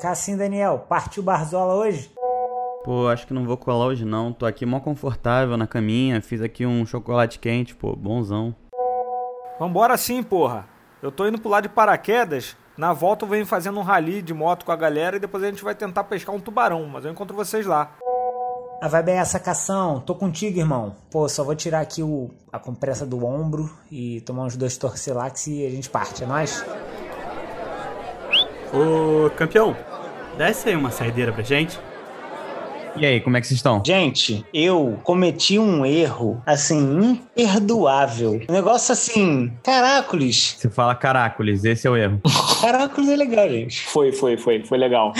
Cassim Daniel, partiu Barzola hoje? Pô, acho que não vou colar hoje não. Tô aqui mó confortável na caminha, fiz aqui um chocolate quente, pô, bonzão. Vambora sim, porra. Eu tô indo pro lado de paraquedas. Na volta eu venho fazendo um rally de moto com a galera e depois a gente vai tentar pescar um tubarão, mas eu encontro vocês lá. Ah, vai bem essa cação. Tô contigo, irmão. Pô, só vou tirar aqui o, a compressa do ombro e tomar uns dois torcilax e a gente parte, é nóis? Ô, campeão, desce aí uma saideira pra gente. E aí, como é que vocês estão? Gente, eu cometi um erro, assim, imperdoável. Um negócio assim, caracoles. Você fala caracoles, esse é o erro. Caracoles é legal, gente. Foi, foi, foi, foi legal.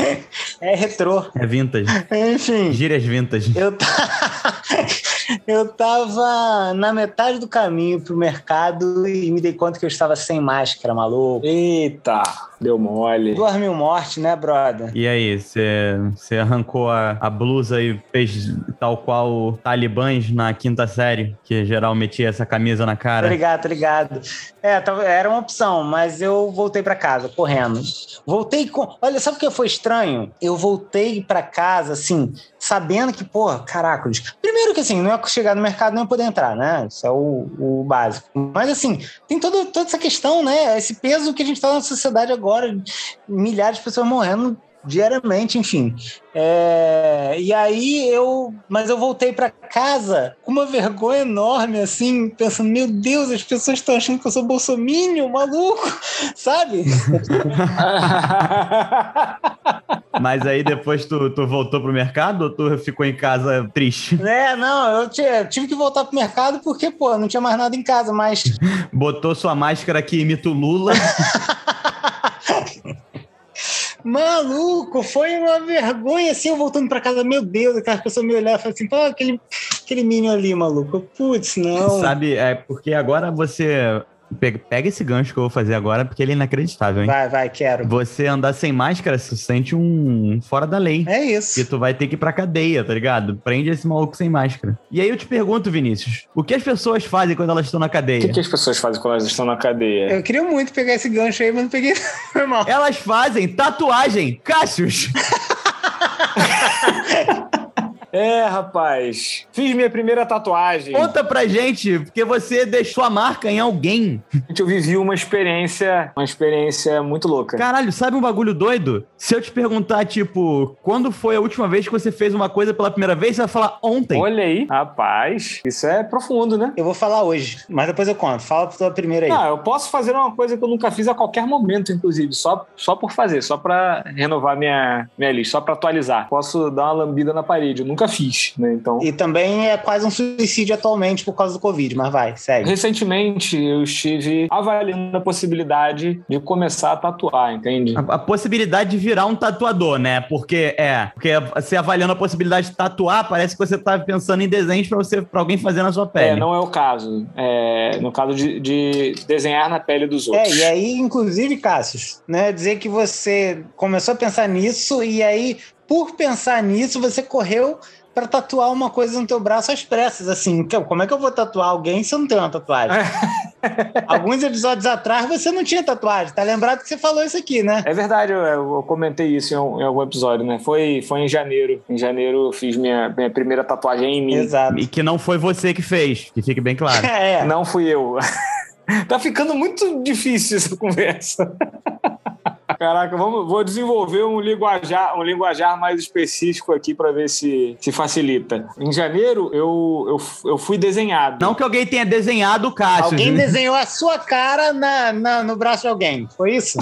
É retrô. É vintage. Enfim. Gírias vintage. Eu, tá... eu tava na metade do caminho pro mercado e me dei conta que eu estava sem máscara, maluco. Eita, deu mole. Duas mil mortes, né, brother? E aí, você arrancou a, a blusa e fez tal qual talibãs na quinta série, que geral metia essa camisa na cara? Obrigado, obrigado. É, era uma opção, mas eu voltei para casa, correndo. Voltei com. Olha, sabe o que foi estranho? Eu voltei para casa, assim, sabendo que, pô, caraca. Primeiro que, assim, não é chegar no mercado ia poder entrar, né? Isso é o, o básico. Mas, assim, tem todo, toda essa questão, né? Esse peso que a gente tá na sociedade agora, milhares de pessoas morrendo diariamente, enfim. É, e aí eu, mas eu voltei para casa com uma vergonha enorme, assim, pensando, meu Deus, as pessoas estão achando que eu sou bolsominion, maluco, sabe? mas aí depois tu, tu voltou pro mercado ou tu ficou em casa triste? É, não, eu tive que voltar pro mercado porque, pô, não tinha mais nada em casa, mas... Botou sua máscara que imita o Lula... Maluco, foi uma vergonha assim, eu voltando pra casa, meu Deus, aquela pessoa me olhava e assim, pô, aquele, aquele Minion ali, maluco. Putz, não. Sabe, é porque agora você Pega esse gancho que eu vou fazer agora, porque ele é inacreditável, hein? Vai, vai, quero. Você andar sem máscara, você sente um fora da lei. É isso. E tu vai ter que ir pra cadeia, tá ligado? Prende esse maluco sem máscara. E aí eu te pergunto, Vinícius, o que as pessoas fazem quando elas estão na cadeia? O que, que as pessoas fazem quando elas estão na cadeia? Eu queria muito pegar esse gancho aí, mas não peguei. Foi mal. Elas fazem tatuagem. Cássius! É, rapaz. Fiz minha primeira tatuagem. Conta pra gente, porque você deixou a marca em alguém. Eu vivi uma experiência, uma experiência muito louca. Caralho, sabe um bagulho doido? Se eu te perguntar, tipo, quando foi a última vez que você fez uma coisa pela primeira vez, você vai falar ontem. Olha aí, rapaz. Isso é profundo, né? Eu vou falar hoje, mas depois eu conto. Fala pra tua primeira aí. Ah, eu posso fazer uma coisa que eu nunca fiz a qualquer momento, inclusive. Só, só por fazer, só pra renovar minha, minha lista, só pra atualizar. Posso dar uma lambida na parede. Eu nunca nunca fiz, né? Então... E também é quase um suicídio atualmente por causa do Covid, mas vai, segue. Recentemente eu estive avaliando a possibilidade de começar a tatuar, entende? A, a possibilidade de virar um tatuador, né? Porque é, porque você avaliando a possibilidade de tatuar, parece que você tá pensando em desenhos para você para alguém fazer na sua pele. É, não é o caso. É, no caso de, de desenhar na pele dos é, outros. É, e aí, inclusive, Cassius, né, dizer que você começou a pensar nisso e aí por pensar nisso, você correu para tatuar uma coisa no teu braço às pressas, assim. Como é que eu vou tatuar alguém se eu não tenho uma tatuagem? Alguns episódios atrás você não tinha tatuagem, tá lembrado que você falou isso aqui, né? É verdade, eu, eu comentei isso em, em, algum episódio, né? Foi, foi em janeiro. Em janeiro eu fiz minha, minha primeira tatuagem em mim. Exato. E que não foi você que fez, que fique bem claro. é. Não fui eu. tá ficando muito difícil essa conversa. Caraca, vamos, vou desenvolver um linguajar, um linguajar mais específico aqui para ver se, se facilita. Em janeiro, eu, eu, eu fui desenhado. Não que alguém tenha desenhado o Cássio. Alguém né? desenhou a sua cara na, na, no braço de alguém. Foi isso?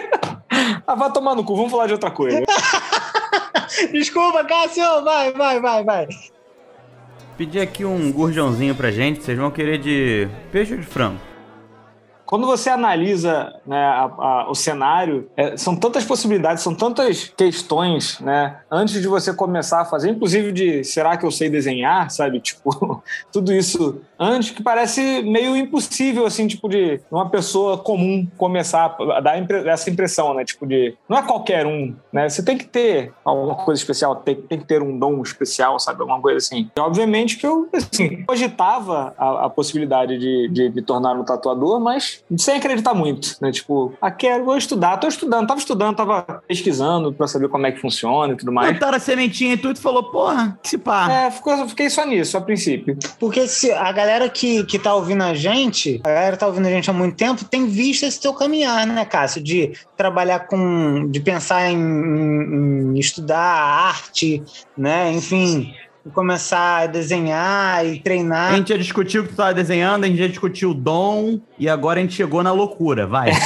ah, vai tomar no cu, vamos falar de outra coisa. Desculpa, Cássio, vai, vai, vai, vai. Pedir aqui um gurjãozinho pra gente, vocês vão querer de peixe ou de frango? Quando você analisa né, a, a, o cenário, é, são tantas possibilidades, são tantas questões, né? Antes de você começar a fazer, inclusive de será que eu sei desenhar, sabe? Tipo, tudo isso antes que parece meio impossível, assim, tipo, de uma pessoa comum começar a dar essa impressão, né? Tipo, de não é qualquer um, né? Você tem que ter alguma coisa especial, tem, tem que ter um dom especial, sabe? Alguma coisa assim. E, obviamente que eu, assim, cogitava a, a possibilidade de, de me tornar um tatuador, mas sem acreditar muito, né? Tipo, ah, quero, vou estudar, tô estudando, tava estudando, tava pesquisando pra saber como é que funciona e tudo mais. Plantaram a sementinha e tudo e falou, porra, que se pá. É, ficou, fiquei só nisso, a princípio. Porque se a galera que, que tá ouvindo a gente, a galera que tá ouvindo a gente há muito tempo, tem visto esse teu caminhar, né, Cássio? De trabalhar com. de pensar em, em- em estudar arte, né? Enfim, e começar a desenhar e A treinar. gente já discutiu o que tu tava desenhando, a gente já discutiu o dom e agora a gente chegou na loucura, vai.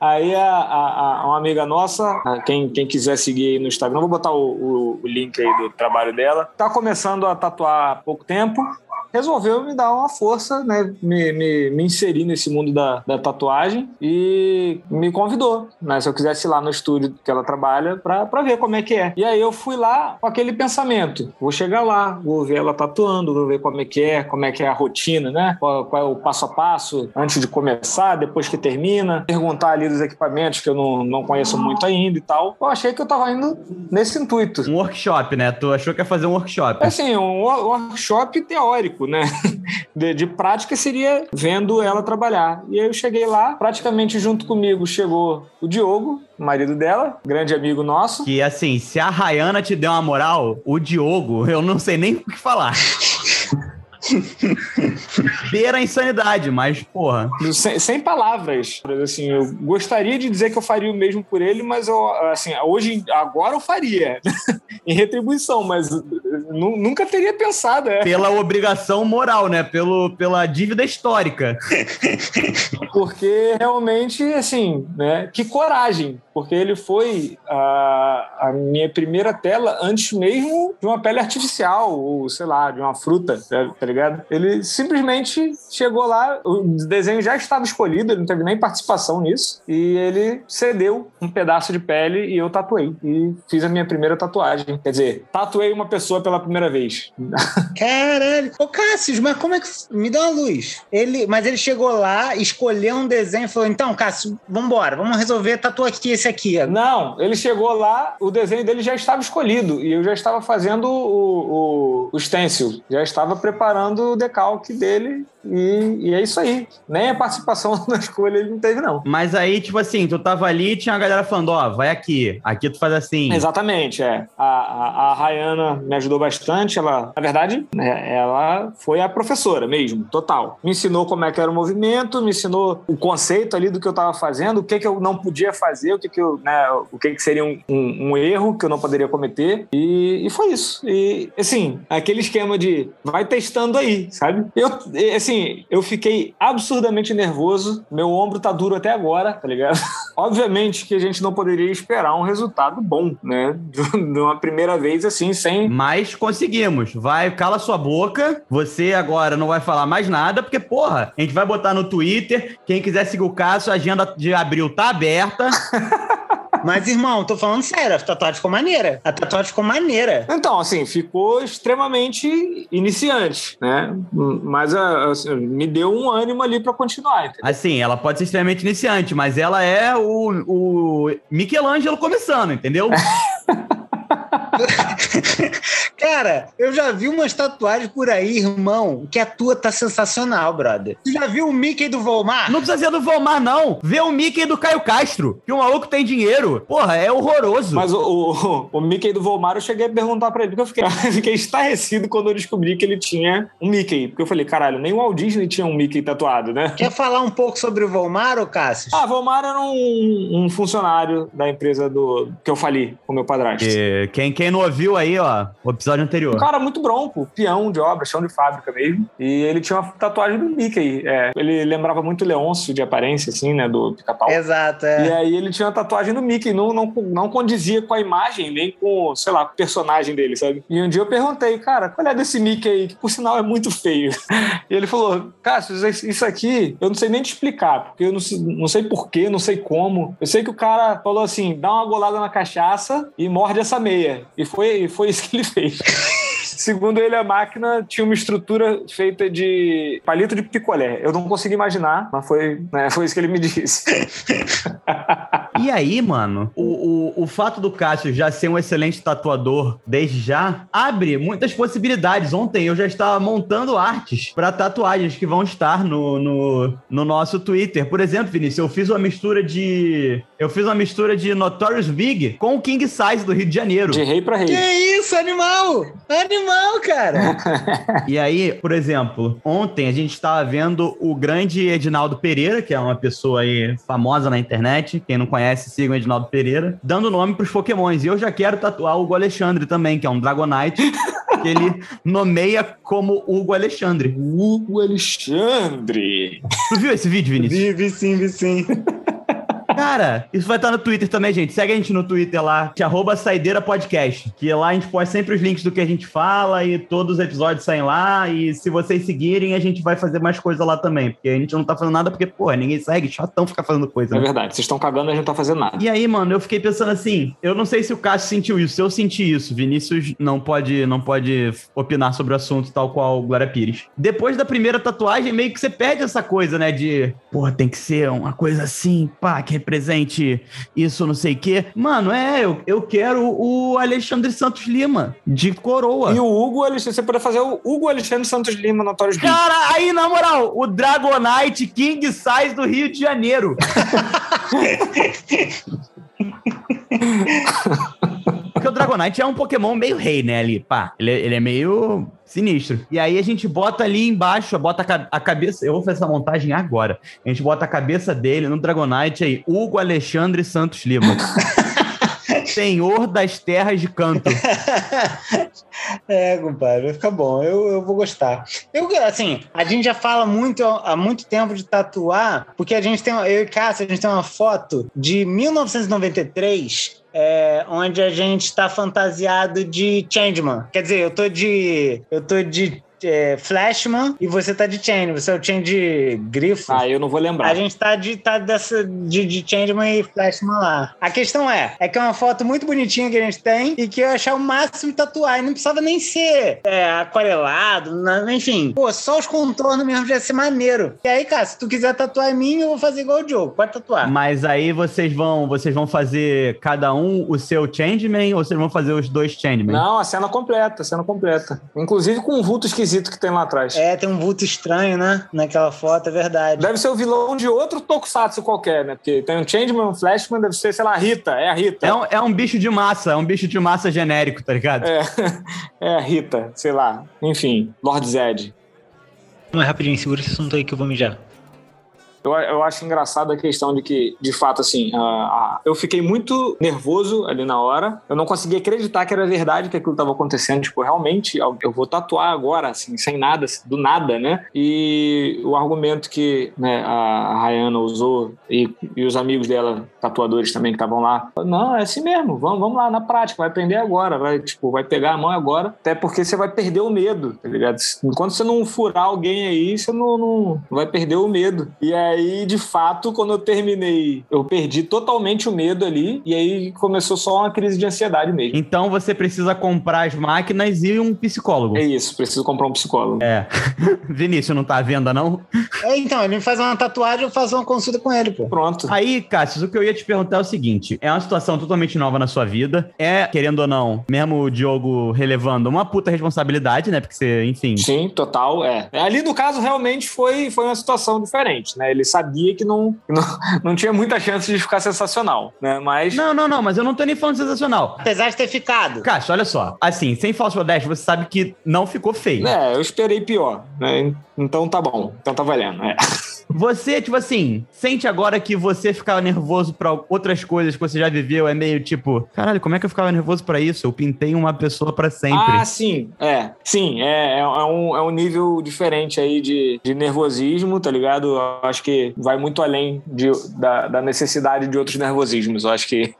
Aí a, a- a- uma amiga nossa, a- quem, quem quiser seguir aí no Instagram, vou botar o, o- o link aí do trabalho dela, tá começando a tatuar há pouco tempo. Resolveu me dar uma força, né? Me, me, me inserir nesse mundo da, da tatuagem e me convidou, né? Se eu quisesse ir lá no estúdio que ela trabalha pra, pra ver como é que é. E aí eu fui lá com aquele pensamento: vou chegar lá, vou ver ela tatuando, vou ver como é que é, como é que é a rotina, né? Qual, qual é o passo a passo antes de começar, depois que termina, perguntar ali dos equipamentos que eu não, não conheço muito ainda e tal. Eu achei que eu tava indo nesse intuito. Um workshop, né? Tu achou que ia fazer um workshop. Assim, um wor- workshop teórico, né? De, de prática seria vendo ela trabalhar. E aí eu cheguei lá, praticamente junto comigo chegou o Diogo, marido dela, grande amigo nosso. Que assim, se a Rayana te deu uma moral, o Diogo, eu não sei nem o que falar. Beira a insanidade, mas, porra. Sem, sem palavras. Assim, eu gostaria de dizer que eu faria o mesmo por ele, mas eu, assim, hoje, agora eu faria. em retribuição, mas nu- nunca teria pensado. É. Pela obrigação moral, né? Pelo, pela dívida histórica. Porque realmente, assim, né? Que coragem. Porque ele foi a, a minha primeira tela antes mesmo de uma pele artificial, ou sei lá, de uma fruta, tá tá ligado? Ele simplesmente chegou lá, o desenho já estava escolhido, ele não teve nem participação nisso, e ele cedeu um pedaço de pele e eu tatuei. E fiz a minha primeira tatuagem. Quer dizer, tatuei uma pessoa pela primeira vez. Caralho. Ô, Cássio, mas como é que. Me dá uma luz. Ele, mas ele chegou lá, escolheu um desenho e falou: então, Cássio, vambora, vamos resolver, tatua aqui esse aqui. Não, ele chegou lá, o desenho dele já estava escolhido e eu já estava fazendo o, o, o stencil, já estava preparando o decalque dele e, e é isso aí. Nem a participação na escolha ele não teve, não. Mas aí, tipo assim, tu tava ali e tinha a galera falando, ó, vai aqui, aqui tu faz assim. Exatamente, é. A, a, a Rayana me ajudou bastante. Ela, na verdade, né, ela foi a professora mesmo, total. Me ensinou como é que era o movimento, me ensinou o conceito ali do que eu estava fazendo, o que, que eu não podia fazer, o que, que, eu, né, o que, que seria um, um, um erro que eu não poderia cometer. E, e foi isso. E, assim, aquele esquema de vai testando aí, sabe? Eu, e, assim, eu fiquei absurdamente nervoso. Meu ombro tá duro até agora, tá ligado? Obviamente que a gente não poderia esperar um resultado bom, né? De uma primeira vez assim, sem. Mas conseguimos. Vai, cala sua boca. Você agora não vai falar mais nada, porque, porra, a gente vai botar no Twitter. Quem quiser seguir o caso, a agenda de abril tá aberta. Mas, irmão, tô falando sério, a tatuagem ficou maneira. A tatuagem ficou maneira. Então, assim, ficou extremamente iniciante, né? Mas ah, assim, me deu um ânimo ali para continuar. Entendeu? Assim, ela pode ser extremamente iniciante, mas ela é o, o Michelangelo começando, entendeu? Cara, eu já vi umas tatuagens por aí, irmão, que a tua tá sensacional, brother. Tu já viu o Mickey do Volmar? Não precisa ser do Volmar, não. Vê o Mickey do Caio Castro, que o maluco tem dinheiro. Porra, é horroroso. Mas o, o, o Mickey do Volmar, eu cheguei a perguntar pra ele, porque eu fiquei, eu fiquei estarrecido quando eu descobri que ele tinha um Mickey. Porque eu falei, caralho, nem o Walt Disney tinha um Mickey tatuado, né? Quer falar um pouco sobre o Volmar, ô Cássio? Ah, Volmar era um, um funcionário da empresa do que eu fali com meu padrasto. E quem, quem não ouviu aí, ó, o episódio anterior. Um cara muito bronco, peão de obra, chão de fábrica mesmo. E ele tinha uma tatuagem do Mickey. É, ele lembrava muito Leôncio de aparência, assim, né? Do pica-pau. Exato, E é. aí ele tinha uma tatuagem do Mickey, não, não, não condizia com a imagem, nem com, sei lá, o personagem dele, sabe? E um dia eu perguntei, cara, qual é desse Mickey aí, que por sinal é muito feio. E ele falou, Cássio, isso aqui eu não sei nem te explicar, porque eu não sei, não sei porquê, não sei como. Eu sei que o cara falou assim, dá uma golada na cachaça e morde essa meia. E foi, foi isso que ele fez. Segundo ele, a máquina tinha uma estrutura feita de palito de picolé. Eu não consegui imaginar, mas foi, né, foi isso que ele me disse. E aí, mano, o, o, o fato do Cássio já ser um excelente tatuador desde já abre muitas possibilidades. Ontem eu já estava montando artes para tatuagens que vão estar no, no, no nosso Twitter. Por exemplo, Vinícius, eu fiz uma mistura de. Eu fiz uma mistura de Notorious Big com o King Size do Rio de Janeiro. De rei pra rei. Que isso, animal! Animal, cara! E aí, por exemplo, ontem a gente estava vendo o grande Edinaldo Pereira, que é uma pessoa aí famosa na internet. Quem não conhece, siga o Edinaldo Pereira, dando nome pros Pokémons. E eu já quero tatuar o Hugo Alexandre também, que é um Dragonite, que ele nomeia como Hugo Alexandre. Hugo Alexandre. Tu viu esse vídeo, Vinícius? vi, vi sim, vi sim. Cara, isso vai estar no Twitter também, gente. Segue a gente no Twitter lá, que é arroba Saideira Podcast. Que lá a gente posta sempre os links do que a gente fala e todos os episódios saem lá. E se vocês seguirem, a gente vai fazer mais coisa lá também. Porque a gente não tá fazendo nada porque, porra, ninguém segue. Chatão ficar fazendo coisa. É né? verdade, vocês estão cagando e a gente não tá fazendo nada. E aí, mano, eu fiquei pensando assim, eu não sei se o Cássio sentiu isso, se eu senti isso, Vinícius não pode, não pode opinar sobre o assunto tal qual Glória Pires. Depois da primeira tatuagem, meio que você perde essa coisa, né, de, porra, tem que ser uma coisa assim, pá, que represente isso, não sei o quê. Mano, é, eu, eu quero o Alexandre Santos Lima, de coroa. E o Hugo Alexandre, você poderia fazer o Hugo Alexandre Santos Lima Notorious Big. Cara, aí, na moral, o Dragonite King Size do Rio de Janeiro. Porque o Dragonite é um Pokémon meio rei, né? Ali, pá. Ele, ele é meio sinistro. E aí a gente bota ali embaixo, bota a, a cabeça. Eu vou fazer essa montagem agora. A gente bota a cabeça dele no Dragonite aí, Hugo Alexandre Santos Lima. Senhor das Terras de Canto. É, compadre, vai ficar bom. Eu, eu vou gostar. Eu, assim, a gente já fala muito há muito tempo de tatuar, porque a gente tem, eu e Cássio, a gente tem uma foto de 1993. É, onde a gente tá fantasiado de Changeman. Quer dizer, eu tô de. Eu tô de é, Flashman e você tá de Change. Você é o Change de grifo. Ah, eu não vou lembrar. A gente tá de, tá dessa, de, de Changeman e Flashman lá. A questão é, é que é uma foto muito bonitinha que a gente tem e que eu achar o máximo de tatuar. E não precisava nem ser é, aquarelado, na- enfim. Pô, só os contornos mesmo já ia ser maneiro. E aí, cara, se tu quiser tatuar em mim, eu vou fazer igual o Diogo. Pode tatuar. Mas aí vocês vão, vocês vão fazer cada um o seu Changeman ou vocês vão fazer os dois Changeman? Não, a cena completa, a cena completa. Inclusive com um vulto esquisito que tem lá atrás. É, tem um vulto estranho, né? Naquela foto, é verdade. Deve ser o vilão de outro tokusatsu qualquer, né? Porque tem um Changeman, um Flashman, deve ser, sei lá, a Rita. É a Rita. É um, é um bicho de massa, é um bicho de massa genérico, tá ligado? É, é a Rita, sei lá. Enfim, Lord Zed. Mas rapidinho, segura esse assunto aí que eu vou mijar. Eu, eu acho engraçado a questão de que, de fato, assim, a- a- eu fiquei muito nervoso ali na hora. Eu não conseguia acreditar que era verdade que aquilo estava acontecendo. Tipo, realmente, eu vou tatuar agora, assim, sem nada, assim, do nada, né? E o argumento que né, a Rayana usou e, e os amigos dela, tatuadores também que estavam lá, não, é assim mesmo, vamos, vamos lá na prática, vai aprender agora, vai, tipo, vai pegar a mão agora, até porque você vai perder o medo, tá ligado? Enquanto você não furar alguém aí, você não, não vai perder o medo. E aí, de fato, quando eu terminei, eu perdi totalmente o medo ali, e aí começou só uma crise de ansiedade mesmo. Então você precisa comprar as máquinas e um psicólogo. É isso, preciso comprar um psicólogo. É. Vinícius não tá à venda, não? É, então, ele me faz uma tatuagem, eu faço uma consulta com ele, pô. Pronto. Aí, Cássio, o que eu ia te perguntar é o seguinte: é uma situação totalmente nova na sua vida. É, querendo ou não, mesmo o Diogo relevando, uma puta responsabilidade, né? Porque você, enfim. Sim, total, é. Ali no caso realmente foi, foi uma situação diferente, né? Ele sabia que não, não, não tinha muita chance de ficar sensacional, né? Mas Não, não, não, mas eu não tô nem falando sensacional. Apesar de ter ficado. Cássio, olha só. Assim, sem falso modéstia, você sabe que não ficou feio. É, eu esperei pior, né? Então tá bom, então tá valendo. É. Você, tipo assim, sente agora que você ficava nervoso pra outras coisas que você já viveu, é meio tipo, caralho, como é que eu ficava nervoso pra isso? Eu pintei uma pessoa pra sempre. Ah, sim, é. Sim, é, é, é um, é um nível diferente aí de, de nervosismo, tá ligado? Eu acho que vai muito além de, da, da necessidade de outros nervosismos. Eu acho que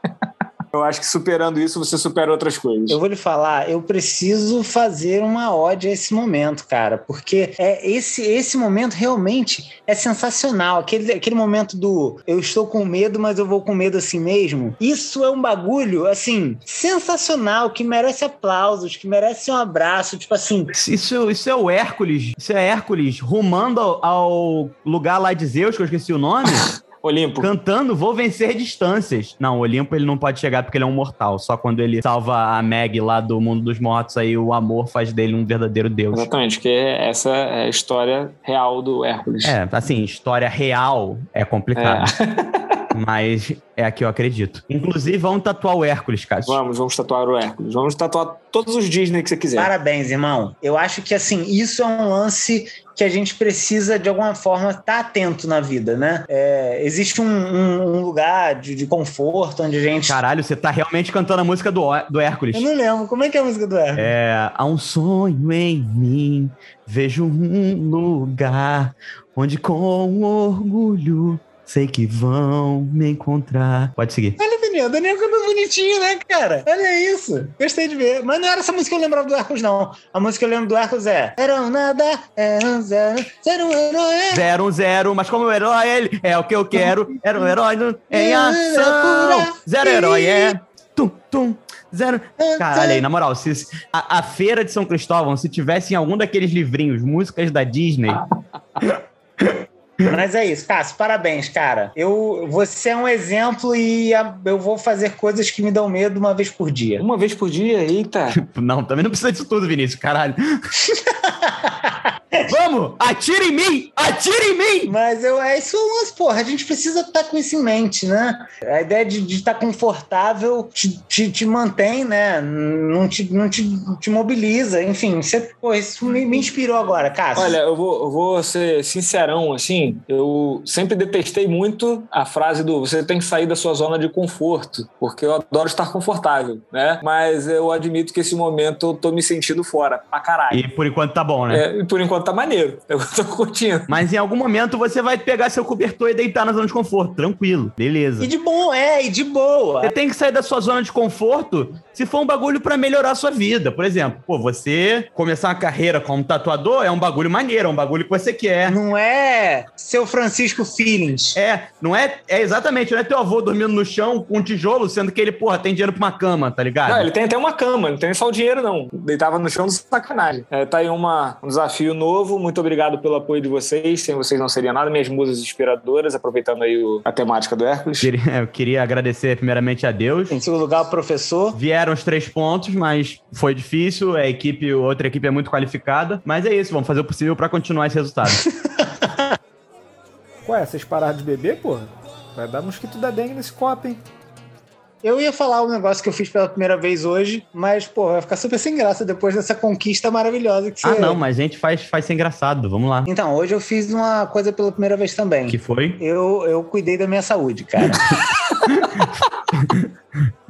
Eu acho que superando isso, você supera outras coisas. Eu vou lhe falar, eu preciso fazer uma ode a esse momento, cara, porque é esse, esse momento realmente é sensacional. Aquele, aquele momento do eu estou com medo, mas eu vou com medo assim mesmo. Isso é um bagulho, assim, sensacional, que merece aplausos, que merece um abraço, tipo assim. Isso, isso é o Hércules. Isso é Hércules rumando ao, ao lugar lá de Zeus, que eu esqueci o nome. Olimpo. Cantando, vou vencer distâncias. Não, o Olimpo ele não pode chegar porque ele é um mortal. Só quando ele salva a Meg lá do mundo dos mortos, aí o amor faz dele um verdadeiro deus. Exatamente, que essa é a história real do Hércules. É, assim, história real é complicado. Mas é a que eu acredito. Inclusive, vamos tatuar o Hércules, Cássio. Vamos, vamos tatuar o Hércules. Vamos tatuar todos os Disney que você quiser. Parabéns, irmão. Eu acho que, assim, isso é um lance que a gente precisa, de alguma forma, estar tá atento na vida, né? É, existe um, um, um lugar de, de, conforto onde a gente. Caralho, você tá realmente cantando a música do, do Hércules. Eu não lembro. Como é que é a música do Hércules? É. Há um sonho em mim, vejo um lugar onde com orgulho sei que vão me encontrar. Pode seguir. Olha, Daniel, Daniel canta bonitinho, né, cara? Olha isso. Gostei de ver. Mas não era essa música que eu lembrava do Arcos, não. A música que eu lembro do Arcos é Era um nada, era um zero, zero um herói. Zero um zero, mas como o herói ele é o que eu quero. Era um herói em ação. Zero herói é. Tum, tum. Zero. Caralho, aí, na moral, se, a, a feira de São Cristóvão, se tivesse em algum daqueles livrinhos, músicas da Disney. Mas é isso, Cássio, parabéns, cara. Eu, você é um exemplo e eu vou fazer coisas que me dão medo uma vez por dia. Uma vez por dia? Eita. não, também não precisa disso tudo, Vinícius, caralho. Vamos! Atira em mim! Atira em mim! Mas eu, é isso, mas, porra, a gente precisa estar tá com isso em mente, né? A ideia de, de estar tá confortável te, te, te, mantém, né? Não, te, não te, te mobiliza. Enfim, você, pô, isso me, me inspirou agora, Cássio. Olha, eu vou, eu vou ser sincerão, assim. Eu sempre detestei muito a frase do você tem que sair da sua zona de conforto, porque eu adoro estar confortável, né? Mas eu admito que esse momento eu tô me sentindo fora, pra caralho. E por enquanto tá bom, né? É, e por enquanto tá maneiro. Eu tô curtindo. Mas em algum momento você vai pegar seu cobertor e deitar na zona de conforto. Tranquilo. Beleza. E de bom, é, e de boa. Você tem que sair da sua zona de conforto se for um bagulho para melhorar a sua vida. Por exemplo, pô, você começar uma carreira como tatuador é um bagulho maneiro, é um bagulho que você quer. Não é seu Francisco Feelings. É, não é, é exatamente, não é teu avô dormindo no chão com um tijolo, sendo que ele, porra, tem dinheiro pra uma cama, tá ligado? Não, ele tem até uma cama, não tem só o dinheiro, não. Deitava no chão do sacanagem. É, tá aí uma, um desafio novo. Muito obrigado pelo apoio de vocês. Sem vocês não seria nada. Minhas musas inspiradoras, aproveitando aí o, a temática do Hércules. Queria, eu queria agradecer primeiramente a Deus. Em segundo lugar, o professor. Vieram os três pontos, mas foi difícil. A equipe, outra equipe é muito qualificada. Mas é isso, vamos fazer o possível para continuar esse resultado. Ué, vocês pararam de beber, porra? Vai dar mosquito da dengue nesse copo, hein? Eu ia falar um negócio que eu fiz pela primeira vez hoje, mas, pô, vai ficar super sem graça depois dessa conquista maravilhosa que você... Ah, não, mas a gente faz, faz ser engraçado, vamos lá. Então, hoje eu fiz uma coisa pela primeira vez também. Que foi? Eu, eu cuidei da minha saúde, cara.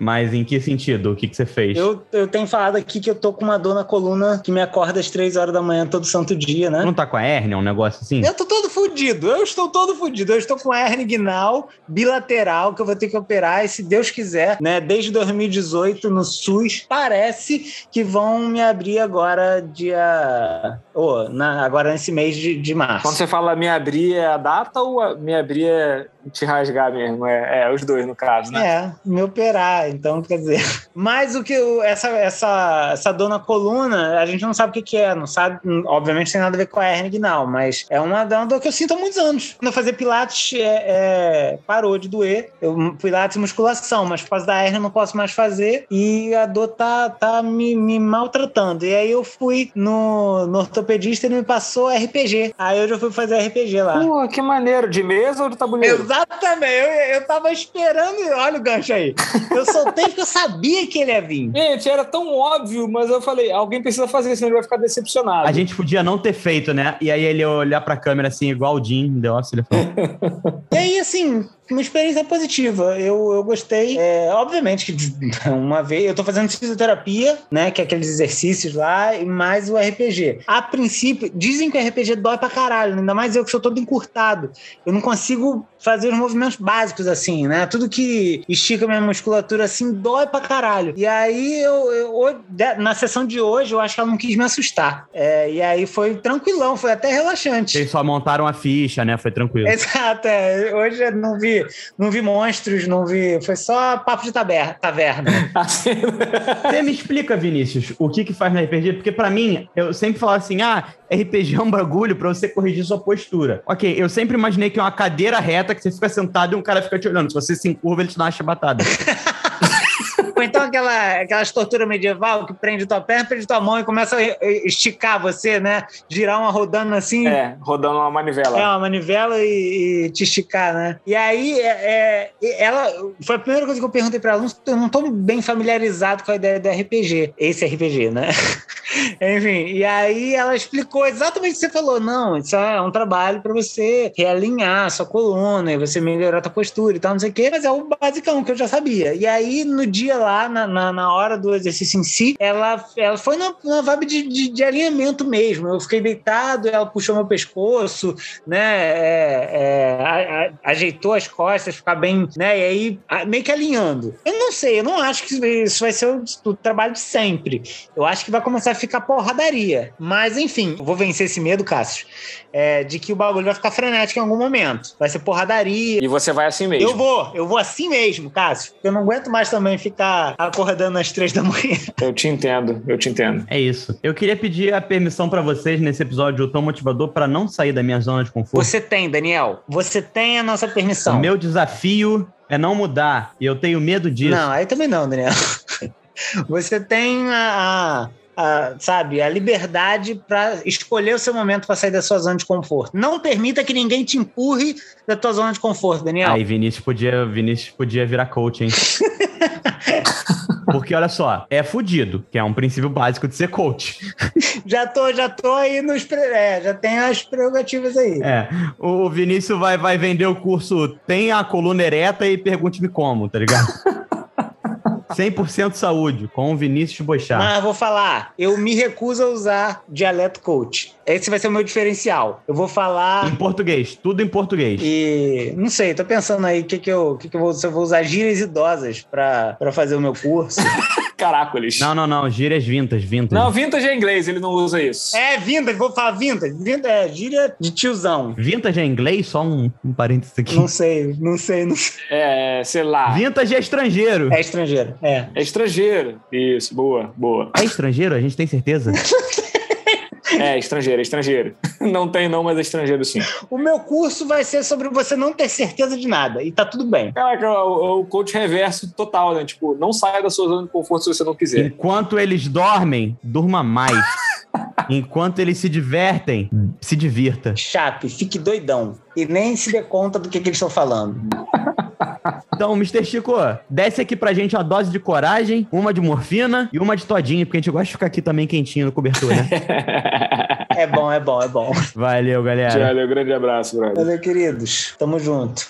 Mas em que sentido? O que, que você fez? Eu, eu tenho falado aqui que eu tô com uma dor na coluna que me acorda às três horas da manhã todo santo dia, né? Não tá com a hérnia, um negócio assim? Eu tô todo fudido, eu estou todo fudido. Eu estou com a hérnia inguinal bilateral que eu vou ter que operar e se Deus quiser, né? Desde 2018 no SUS, parece que vão me abrir agora dia... Oh, na, agora nesse mês de, de março. Quando você fala me abrir é a data ou me abrir é te rasgar mesmo? É, é os dois no caso, né? É, me operar então, quer dizer. Mas o que essa, essa, essa dor na coluna, a gente não sabe o que, que é, não sabe. Obviamente tem nada a ver com a hernia inguinal, mas é uma, é uma dor que eu sinto há muitos anos. Quando eu fazia pilates, é, é, parou de doer. Eu, pilates e musculação, mas por causa da hernia eu não posso mais fazer e a dor tá, tá me, me maltratando. E aí eu fui no, no ortopedista e ele me passou RPG. Aí eu já fui fazer RPG lá. Pô, que maneiro. De mesa ou de tabuleiro? Exatamente. Eu, eu tava esperando. Olha o gancho aí. Eu soltei porque eu sabia que ele ia vir. Gente, era tão óbvio, mas eu falei, alguém precisa fazer, senão ele vai ficar decepcionado. A gente podia não ter feito, né? E aí ele olhar pra câmera assim, igual o Jim, deu ele falou. e aí, assim, uma experiência positiva. Eu, eu gostei. É, obviamente que uma vez eu tô fazendo fisioterapia, né? Que é aqueles exercícios lá, e mais o RPG. A princípio, dizem que o RPG dói pra caralho, ainda mais eu que sou todo encurtado. Eu não consigo fazer os movimentos básicos assim, né? Tudo que estica minha musculatura assim dói pra caralho. E aí eu, eu na sessão de hoje eu acho que ela não quis me assustar. É, e aí foi tranquilão, foi até relaxante. Eles só montaram a ficha, né? Foi tranquilo. Exato, é. hoje eu não vi, não vi monstros, não vi, foi só papo de taberna. taverna. Você me explica, Vinícius, o que que faz na RPG? Porque para mim, eu sempre falava assim, ah, RPG é um bagulho para você corrigir sua postura. Ok, eu sempre imaginei que é uma cadeira reta que você fica sentado e um cara fica te olhando. Se você se encurva, ele te dá uma chibatada. Ou então aquela, aquelas torturas medieval que prende tua perna, prende tua mão e começa a esticar você, né? Girar uma rodando assim. É, rodando uma manivela. É, uma manivela e, e te esticar, né? E aí, é, é, ela. Foi a primeira coisa que eu perguntei pra ela. Eu não tô bem familiarizado com a ideia do RPG. Esse RPG, né? Enfim, e aí ela explicou exatamente o que você falou. Não, isso é um trabalho para você realinhar a sua coluna e você melhorar a tua postura e tal, não sei o quê. Mas é o basicão que eu já sabia. E aí, no dia lá, na, na, na hora do exercício em si, ela, ela foi na, na vibe de, de, de, alinhamento mesmo. Eu fiquei deitado, ela puxou meu pescoço, né? É, é, a, a, ajeitou as costas, ficar bem, né? E aí, a, meio que alinhando. Eu não sei, eu não acho que isso vai ser o, o trabalho de sempre. Eu acho que vai começar a ficar porradaria. Mas, enfim, vou vencer esse medo, Cássio, é, de que o bagulho vai ficar frenético em algum momento. Vai ser porradaria. E você vai assim mesmo? Eu vou, eu vou assim mesmo, Cássio. Eu não aguento mais também ficar acordando às três da manhã. Eu te entendo, eu te entendo. É isso. Eu queria pedir a permissão para vocês nesse episódio tão motivador para não sair da minha zona de conforto. Você tem, Daniel. Você tem a nossa permissão. O meu desafio é não mudar. E eu tenho medo disso. Não, aí também não, Daniel. Você tem a, a, sabe, a liberdade para escolher o seu momento para sair da sua zona de conforto. Não permita que ninguém te empurre da tua zona de conforto, Daniel. Aí, Vinícius podia, Vinícius podia virar coach, hein? Porque olha só, é fudido, que é um princípio básico de ser coach. já tô, já tô aí nos. É, já tem as prerrogativas aí. É. O Vinícius vai, vai vender o curso Tem a coluna ereta e pergunte-me como, tá ligado? 100% saúde, com o Vinícius Boixá. Mas vou falar, eu me recuso a usar dialeto coach. Esse vai ser o meu diferencial. Eu vou falar. Em português, tudo em português. E não sei, tô pensando aí o que, que, eu, que, que eu vou. Se eu vou usar gírias idosas pra fazer o meu curso. Caracoles. Não, não, não. Gírias vintas, vintas. Não, vintage é inglês, ele não usa isso. É, vintage, vou falar vintage. Vintage é gíria de tiozão. Vintage é inglês? Só um, um parênteses aqui. Não sei, não sei, não sei. É, sei lá. Vintage é estrangeiro. É estrangeiro, é. É estrangeiro. Isso, boa, boa. É estrangeiro? A gente tem certeza? É, estrangeiro, é estrangeiro. Não tem não, mas é estrangeiro sim. O meu curso vai ser sobre você não ter certeza de nada, e tá tudo bem. Caraca, é o, o coach reverso total, né? Tipo, não saia da sua zona de conforto se você não quiser. Enquanto eles dormem, durma mais. Enquanto eles se divertem, se divirta. Chape, fique doidão. E nem se dê conta do que, que eles estão falando. Então, Mr. Chico, desce aqui pra gente uma dose de coragem, uma de morfina e uma de todinho, porque a gente gosta de ficar aqui também quentinho no cobertor, né? é bom, é bom, é bom. Valeu, galera. Valeu, grande abraço, brother. Valeu, queridos. Tamo junto.